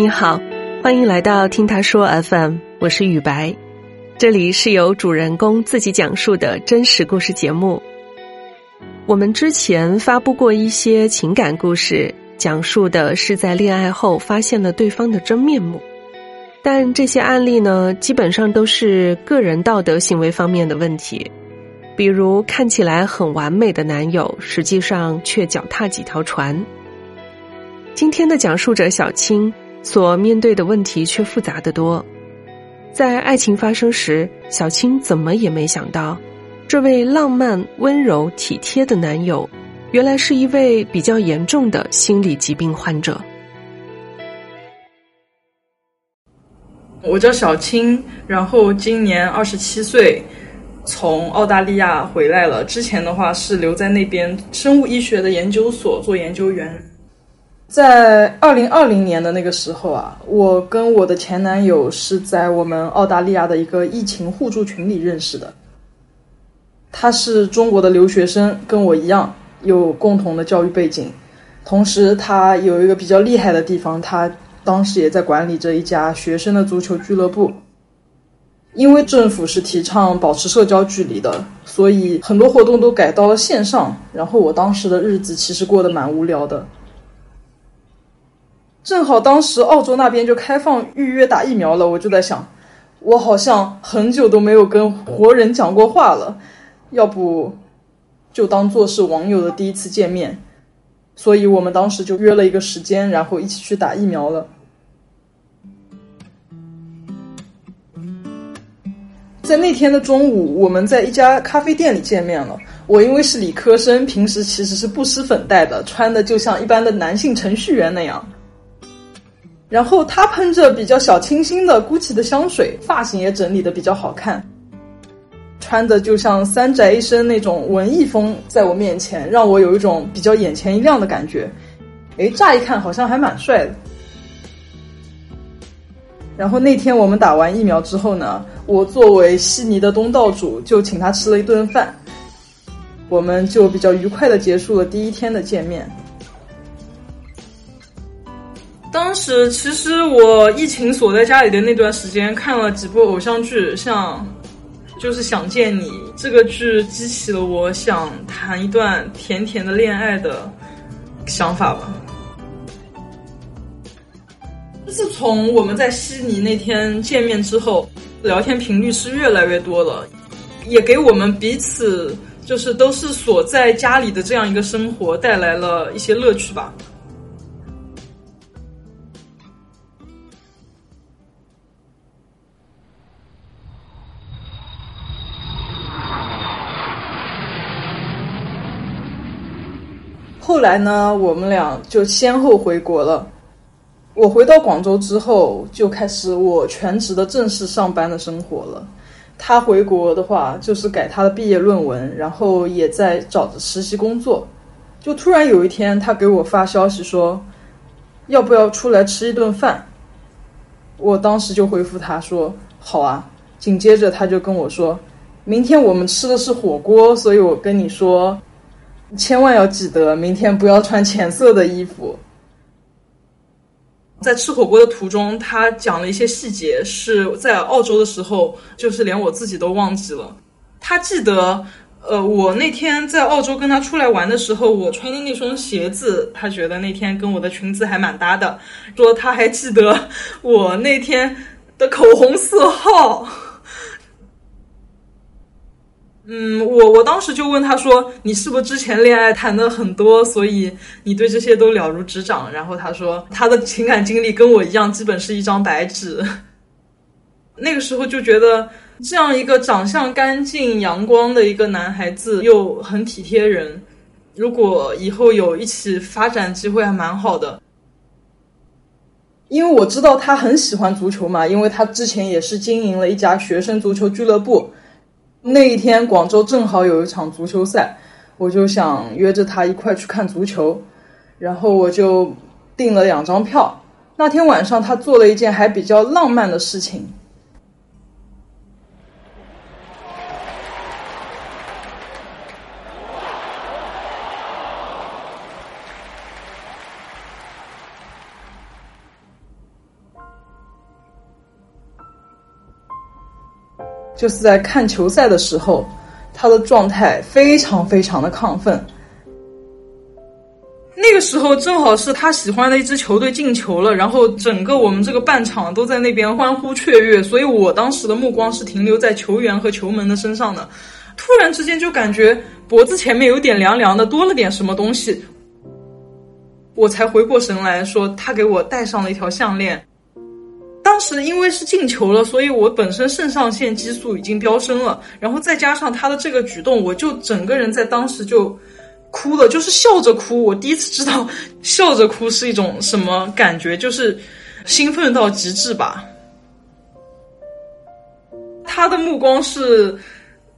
你好，欢迎来到听他说 FM，我是雨白，这里是由主人公自己讲述的真实故事节目。我们之前发布过一些情感故事，讲述的是在恋爱后发现了对方的真面目，但这些案例呢，基本上都是个人道德行为方面的问题，比如看起来很完美的男友，实际上却脚踏几条船。今天的讲述者小青。所面对的问题却复杂的多，在爱情发生时，小青怎么也没想到，这位浪漫、温柔、体贴的男友，原来是一位比较严重的心理疾病患者。我叫小青，然后今年二十七岁，从澳大利亚回来了。之前的话是留在那边生物医学的研究所做研究员。在二零二零年的那个时候啊，我跟我的前男友是在我们澳大利亚的一个疫情互助群里认识的。他是中国的留学生，跟我一样有共同的教育背景，同时他有一个比较厉害的地方，他当时也在管理着一家学生的足球俱乐部。因为政府是提倡保持社交距离的，所以很多活动都改到了线上。然后我当时的日子其实过得蛮无聊的。正好当时澳洲那边就开放预约打疫苗了，我就在想，我好像很久都没有跟活人讲过话了，要不就当做是网友的第一次见面，所以我们当时就约了一个时间，然后一起去打疫苗了。在那天的中午，我们在一家咖啡店里见面了。我因为是理科生，平时其实是不施粉黛的，穿的就像一般的男性程序员那样。然后他喷着比较小清新的 GUCCI 的香水，发型也整理的比较好看，穿的就像三宅一生那种文艺风，在我面前让我有一种比较眼前一亮的感觉。哎，乍一看好像还蛮帅的。然后那天我们打完疫苗之后呢，我作为悉尼的东道主，就请他吃了一顿饭，我们就比较愉快的结束了第一天的见面。当时其实我疫情锁在家里的那段时间，看了几部偶像剧，像就是《想见你》这个剧，激起了我想谈一段甜甜的恋爱的想法吧。自从我们在悉尼那天见面之后，聊天频率是越来越多了，也给我们彼此就是都是锁在家里的这样一个生活带来了一些乐趣吧。后来呢，我们俩就先后回国了。我回到广州之后，就开始我全职的正式上班的生活了。他回国的话，就是改他的毕业论文，然后也在找着实习工作。就突然有一天，他给我发消息说，要不要出来吃一顿饭？我当时就回复他说好啊。紧接着他就跟我说，明天我们吃的是火锅，所以我跟你说。千万要记得，明天不要穿浅色的衣服。在吃火锅的途中，他讲了一些细节，是在澳洲的时候，就是连我自己都忘记了。他记得，呃，我那天在澳洲跟他出来玩的时候，我穿的那双鞋子，他觉得那天跟我的裙子还蛮搭的。说他还记得我那天的口红色号。嗯，我我当时就问他说：“你是不是之前恋爱谈的很多，所以你对这些都了如指掌？”然后他说他的情感经历跟我一样，基本是一张白纸。那个时候就觉得这样一个长相干净、阳光的一个男孩子，又很体贴人，如果以后有一起发展机会，还蛮好的。因为我知道他很喜欢足球嘛，因为他之前也是经营了一家学生足球俱乐部。那一天，广州正好有一场足球赛，我就想约着他一块去看足球，然后我就订了两张票。那天晚上，他做了一件还比较浪漫的事情。就是在看球赛的时候，他的状态非常非常的亢奋。那个时候正好是他喜欢的一支球队进球了，然后整个我们这个半场都在那边欢呼雀跃，所以我当时的目光是停留在球员和球门的身上的。突然之间就感觉脖子前面有点凉凉的，多了点什么东西，我才回过神来说他给我戴上了一条项链。当时因为是进球了，所以我本身肾上腺激素已经飙升了，然后再加上他的这个举动，我就整个人在当时就哭了，就是笑着哭。我第一次知道笑着哭是一种什么感觉，就是兴奋到极致吧。他的目光是。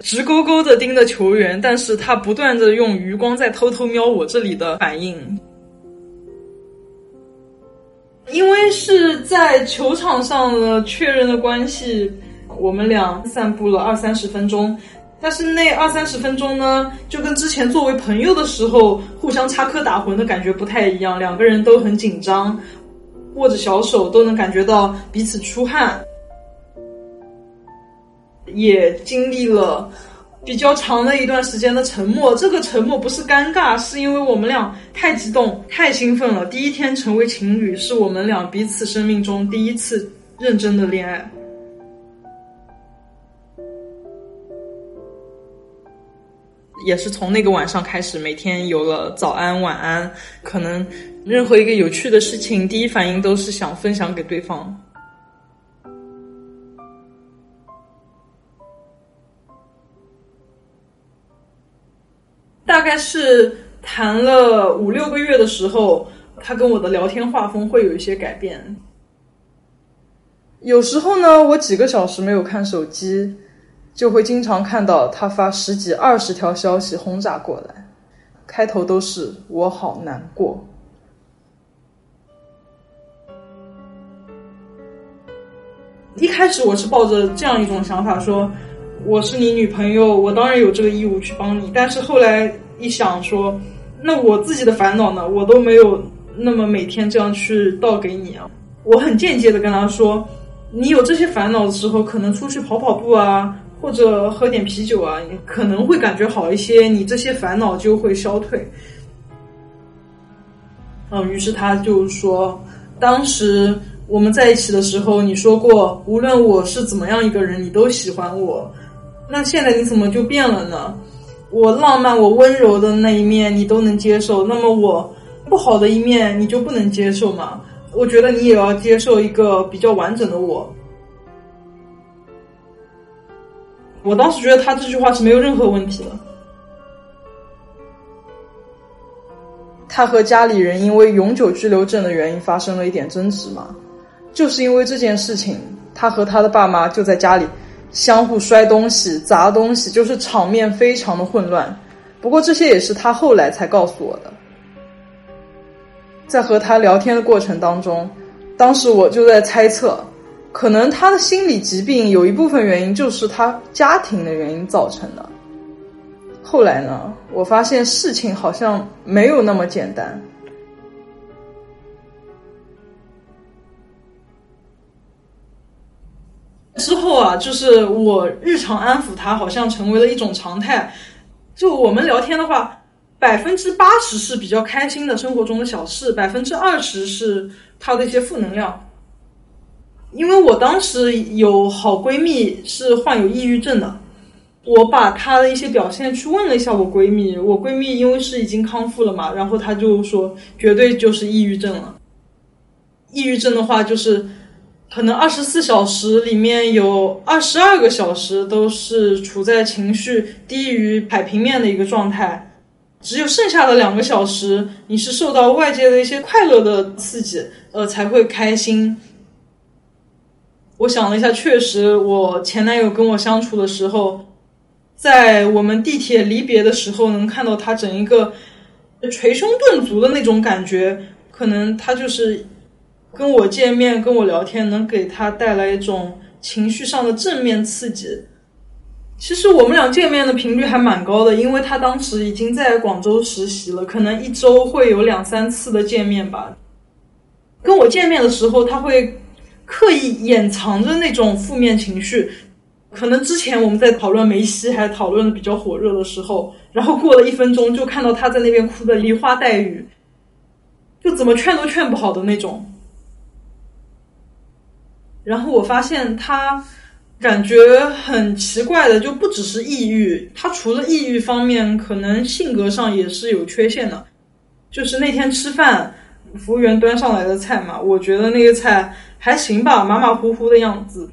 直勾勾的盯着球员，但是他不断的用余光在偷偷瞄我这里的反应。因为是在球场上的确认的关系，我们俩散步了二三十分钟。但是那二三十分钟呢，就跟之前作为朋友的时候互相插科打诨的感觉不太一样，两个人都很紧张，握着小手都能感觉到彼此出汗。也经历了比较长的一段时间的沉默，这个沉默不是尴尬，是因为我们俩太激动、太兴奋了。第一天成为情侣，是我们俩彼此生命中第一次认真的恋爱，也是从那个晚上开始，每天有了早安、晚安，可能任何一个有趣的事情，第一反应都是想分享给对方。大概是谈了五六个月的时候，他跟我的聊天画风会有一些改变。有时候呢，我几个小时没有看手机，就会经常看到他发十几、二十条消息轰炸过来，开头都是“我好难过”。一开始我是抱着这样一种想法说。我是你女朋友，我当然有这个义务去帮你。但是后来一想，说那我自己的烦恼呢？我都没有那么每天这样去倒给你啊。我很间接的跟他说，你有这些烦恼的时候，可能出去跑跑步啊，或者喝点啤酒啊，可能会感觉好一些，你这些烦恼就会消退。嗯，于是他就说，当时我们在一起的时候，你说过，无论我是怎么样一个人，你都喜欢我。那现在你怎么就变了呢？我浪漫、我温柔的那一面你都能接受，那么我不好的一面你就不能接受吗？我觉得你也要接受一个比较完整的我。我当时觉得他这句话是没有任何问题的。他和家里人因为永久居留证的原因发生了一点争执嘛，就是因为这件事情，他和他的爸妈就在家里。相互摔东西、砸东西，就是场面非常的混乱。不过这些也是他后来才告诉我的。在和他聊天的过程当中，当时我就在猜测，可能他的心理疾病有一部分原因就是他家庭的原因造成的。后来呢，我发现事情好像没有那么简单。之后啊，就是我日常安抚他，好像成为了一种常态。就我们聊天的话，百分之八十是比较开心的生活中的小事，百分之二十是他的一些负能量。因为我当时有好闺蜜是患有抑郁症的，我把她的一些表现去问了一下我闺蜜，我闺蜜因为是已经康复了嘛，然后她就说绝对就是抑郁症了。抑郁症的话就是。可能二十四小时里面有二十二个小时都是处在情绪低于海平面的一个状态，只有剩下的两个小时，你是受到外界的一些快乐的刺激，呃，才会开心。我想了一下，确实，我前男友跟我相处的时候，在我们地铁离别的时候，能看到他整一个捶胸顿足的那种感觉，可能他就是。跟我见面，跟我聊天，能给他带来一种情绪上的正面刺激。其实我们俩见面的频率还蛮高的，因为他当时已经在广州实习了，可能一周会有两三次的见面吧。跟我见面的时候，他会刻意掩藏着那种负面情绪，可能之前我们在讨论梅西还讨论的比较火热的时候，然后过了一分钟就看到他在那边哭的梨花带雨，就怎么劝都劝不好的那种。然后我发现他感觉很奇怪的，就不只是抑郁，他除了抑郁方面，可能性格上也是有缺陷的。就是那天吃饭，服务员端上来的菜嘛，我觉得那个菜还行吧，马马虎虎的样子。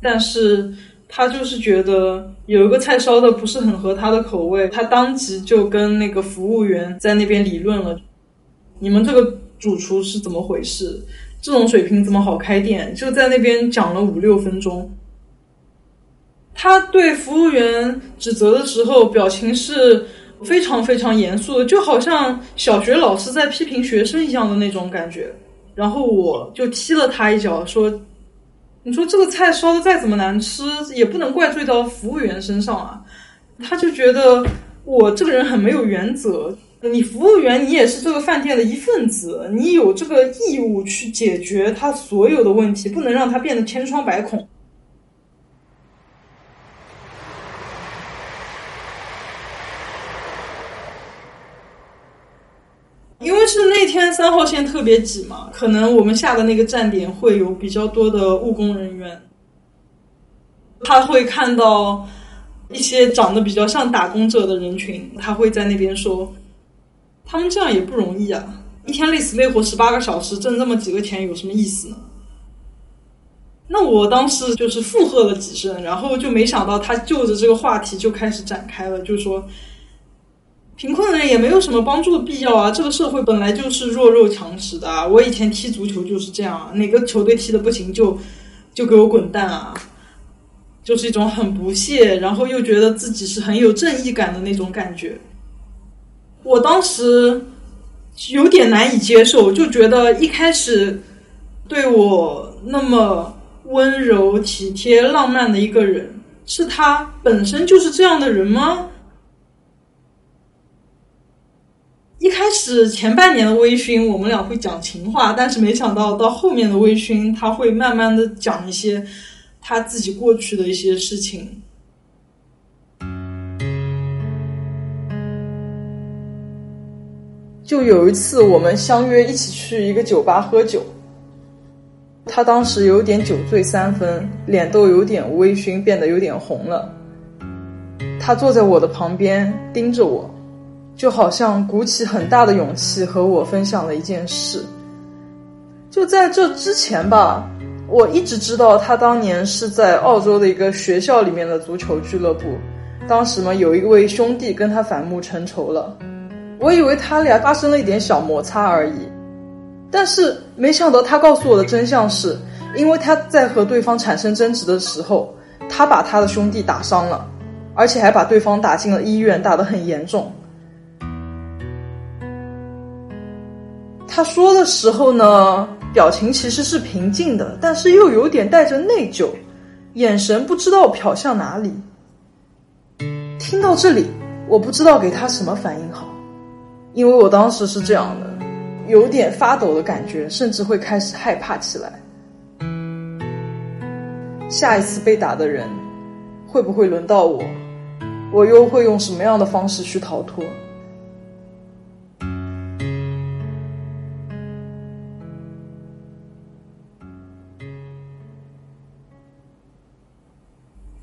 但是他就是觉得有一个菜烧的不是很合他的口味，他当即就跟那个服务员在那边理论了：“你们这个主厨是怎么回事？这种水平怎么好开店？”就在那边讲了五六分钟。他对服务员指责的时候，表情是。非常非常严肃的，就好像小学老师在批评学生一样的那种感觉。然后我就踢了他一脚，说：“你说这个菜烧的再怎么难吃，也不能怪罪到服务员身上啊。”他就觉得我这个人很没有原则。你服务员，你也是这个饭店的一份子，你有这个义务去解决他所有的问题，不能让他变得千疮百孔。因为是那天三号线特别挤嘛，可能我们下的那个站点会有比较多的务工人员，他会看到一些长得比较像打工者的人群，他会在那边说，他们这样也不容易啊，一天累死累活十八个小时，挣这么几个钱有什么意思呢？那我当时就是附和了几声，然后就没想到他就着这个话题就开始展开了，就说。贫困的人也没有什么帮助的必要啊！这个社会本来就是弱肉强食的啊。我以前踢足球就是这样啊，哪个球队踢的不行就就给我滚蛋啊！就是一种很不屑，然后又觉得自己是很有正义感的那种感觉。我当时有点难以接受，就觉得一开始对我那么温柔、体贴、浪漫的一个人，是他本身就是这样的人吗？一开始前半年的微醺，我们俩会讲情话，但是没想到到后面的微醺，他会慢慢的讲一些他自己过去的一些事情。就有一次，我们相约一起去一个酒吧喝酒，他当时有点酒醉三分，脸都有点微醺，变得有点红了。他坐在我的旁边，盯着我。就好像鼓起很大的勇气和我分享了一件事。就在这之前吧，我一直知道他当年是在澳洲的一个学校里面的足球俱乐部，当时嘛有一位兄弟跟他反目成仇了，我以为他俩发生了一点小摩擦而已，但是没想到他告诉我的真相是，因为他在和对方产生争执的时候，他把他的兄弟打伤了，而且还把对方打进了医院，打得很严重。他说的时候呢，表情其实是平静的，但是又有点带着内疚，眼神不知道瞟向哪里。听到这里，我不知道给他什么反应好，因为我当时是这样的，有点发抖的感觉，甚至会开始害怕起来。下一次被打的人，会不会轮到我？我又会用什么样的方式去逃脱？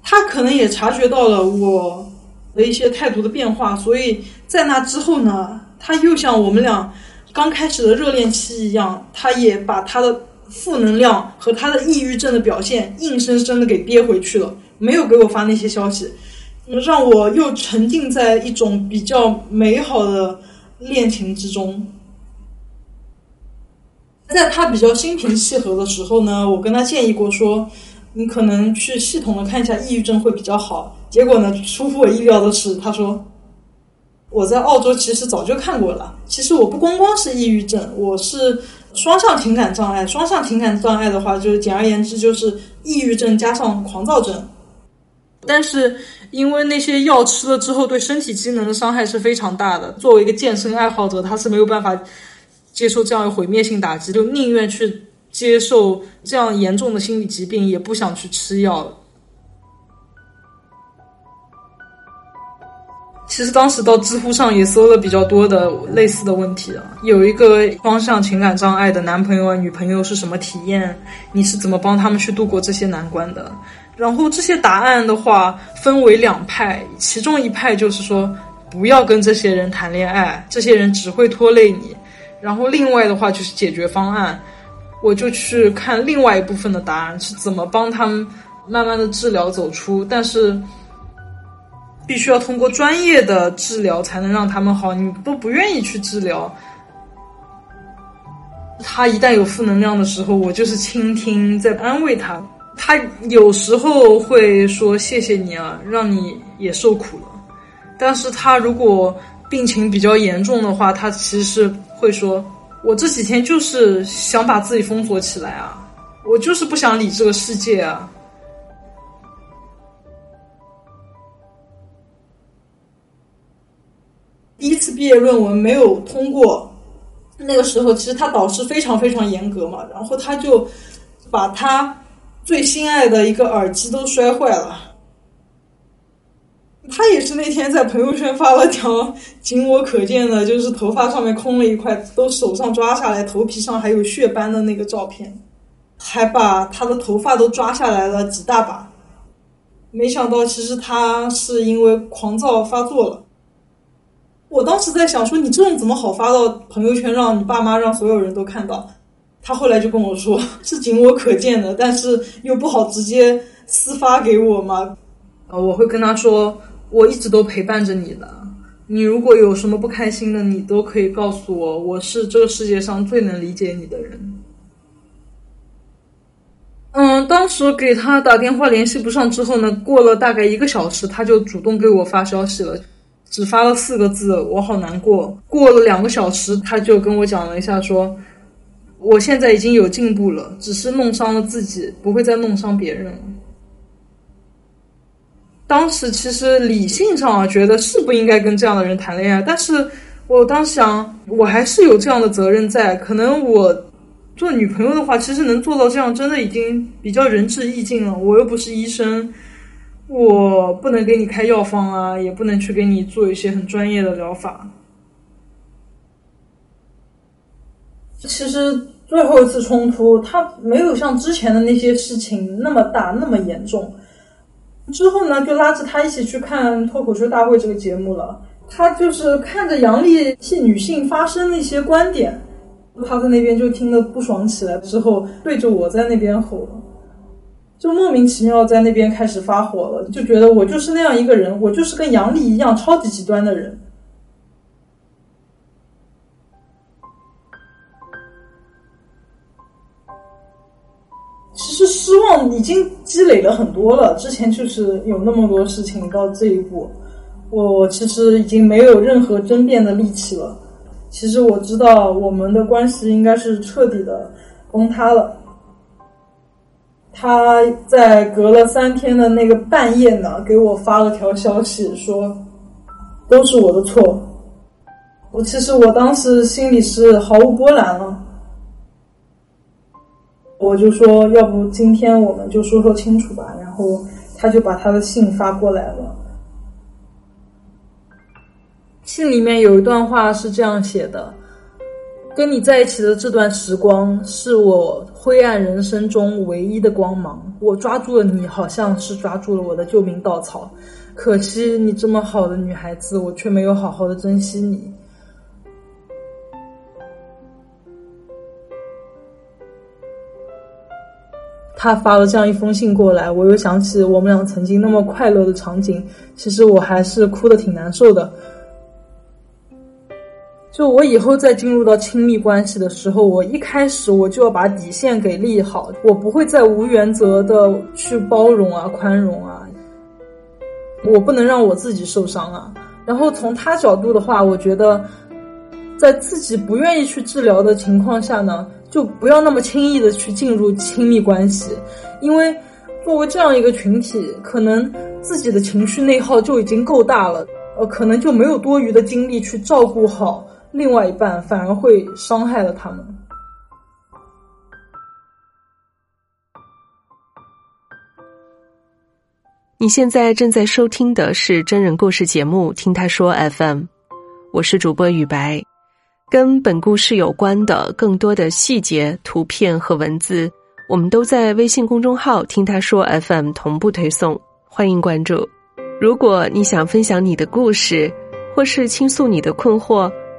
他可能也察觉到了我的一些态度的变化，所以在那之后呢，他又像我们俩刚开始的热恋期一样，他也把他的负能量和他的抑郁症的表现硬生生的给憋回去了，没有给我发那些消息，让我又沉浸在一种比较美好的恋情之中。在他比较心平气和的时候呢，我跟他建议过说。你可能去系统的看一下抑郁症会比较好。结果呢，出乎我意料的是，他说我在澳洲其实早就看过了。其实我不光光是抑郁症，我是双向情感障碍。双向情感障碍的话，就是简而言之就是抑郁症加上狂躁症。但是因为那些药吃了之后，对身体机能的伤害是非常大的。作为一个健身爱好者，他是没有办法接受这样的毁灭性打击，就宁愿去。接受这样严重的心理疾病，也不想去吃药。其实当时到知乎上也搜了比较多的类似的问题啊，有一个双向情感障碍的男朋友啊、女朋友是什么体验？你是怎么帮他们去度过这些难关的？然后这些答案的话分为两派，其中一派就是说不要跟这些人谈恋爱，这些人只会拖累你。然后另外的话就是解决方案，我就去看另外一部分的答案是怎么帮他们慢慢的治疗走出，但是。必须要通过专业的治疗才能让他们好，你都不愿意去治疗。他一旦有负能量的时候，我就是倾听，在安慰他。他有时候会说谢谢你啊，让你也受苦了。但是他如果病情比较严重的话，他其实会说，我这几天就是想把自己封锁起来啊，我就是不想理这个世界啊。第一次毕业论文没有通过，那个时候其实他导师非常非常严格嘛，然后他就把他最心爱的一个耳机都摔坏了。他也是那天在朋友圈发了条仅我可见的，就是头发上面空了一块，都手上抓下来，头皮上还有血斑的那个照片，还把他的头发都抓下来了几大把。没想到其实他是因为狂躁发作了。我当时在想，说你这种怎么好发到朋友圈，让你爸妈让所有人都看到？他后来就跟我说，是仅我可见的，但是又不好直接私发给我嘛。呃，我会跟他说，我一直都陪伴着你的，你如果有什么不开心的，你都可以告诉我，我是这个世界上最能理解你的人。嗯，当时给他打电话联系不上之后呢，过了大概一个小时，他就主动给我发消息了。只发了四个字，我好难过。过了两个小时，他就跟我讲了一下，说我现在已经有进步了，只是弄伤了自己，不会再弄伤别人。当时其实理性上啊，觉得是不应该跟这样的人谈恋爱，但是我当时想，我还是有这样的责任在。可能我做女朋友的话，其实能做到这样，真的已经比较仁至义尽了。我又不是医生。我不能给你开药方啊，也不能去给你做一些很专业的疗法。其实最后一次冲突，他没有像之前的那些事情那么大那么严重。之后呢，就拉着他一起去看《脱口秀大会》这个节目了。他就是看着杨笠替女性发声那些观点，他在那边就听得不爽起来，之后对着我在那边吼。就莫名其妙在那边开始发火了，就觉得我就是那样一个人，我就是跟杨笠一样超级极端的人。其实失望已经积累了很多了，之前就是有那么多事情到这一步，我其实已经没有任何争辩的力气了。其实我知道我们的关系应该是彻底的崩塌了。他在隔了三天的那个半夜呢，给我发了条消息，说都是我的错。我其实我当时心里是毫无波澜了，我就说要不今天我们就说说清楚吧。然后他就把他的信发过来了，信里面有一段话是这样写的。跟你在一起的这段时光，是我灰暗人生中唯一的光芒。我抓住了你，好像是抓住了我的救命稻草。可惜你这么好的女孩子，我却没有好好的珍惜你。他发了这样一封信过来，我又想起我们俩曾经那么快乐的场景，其实我还是哭的挺难受的。就我以后再进入到亲密关系的时候，我一开始我就要把底线给立好，我不会再无原则的去包容啊、宽容啊，我不能让我自己受伤啊。然后从他角度的话，我觉得，在自己不愿意去治疗的情况下呢，就不要那么轻易的去进入亲密关系，因为作为这样一个群体，可能自己的情绪内耗就已经够大了，呃，可能就没有多余的精力去照顾好。另外一半反而会伤害了他们。你现在正在收听的是真人故事节目《听他说 FM》，我是主播雨白。跟本故事有关的更多的细节、图片和文字，我们都在微信公众号“听他说 FM” 同步推送，欢迎关注。如果你想分享你的故事，或是倾诉你的困惑，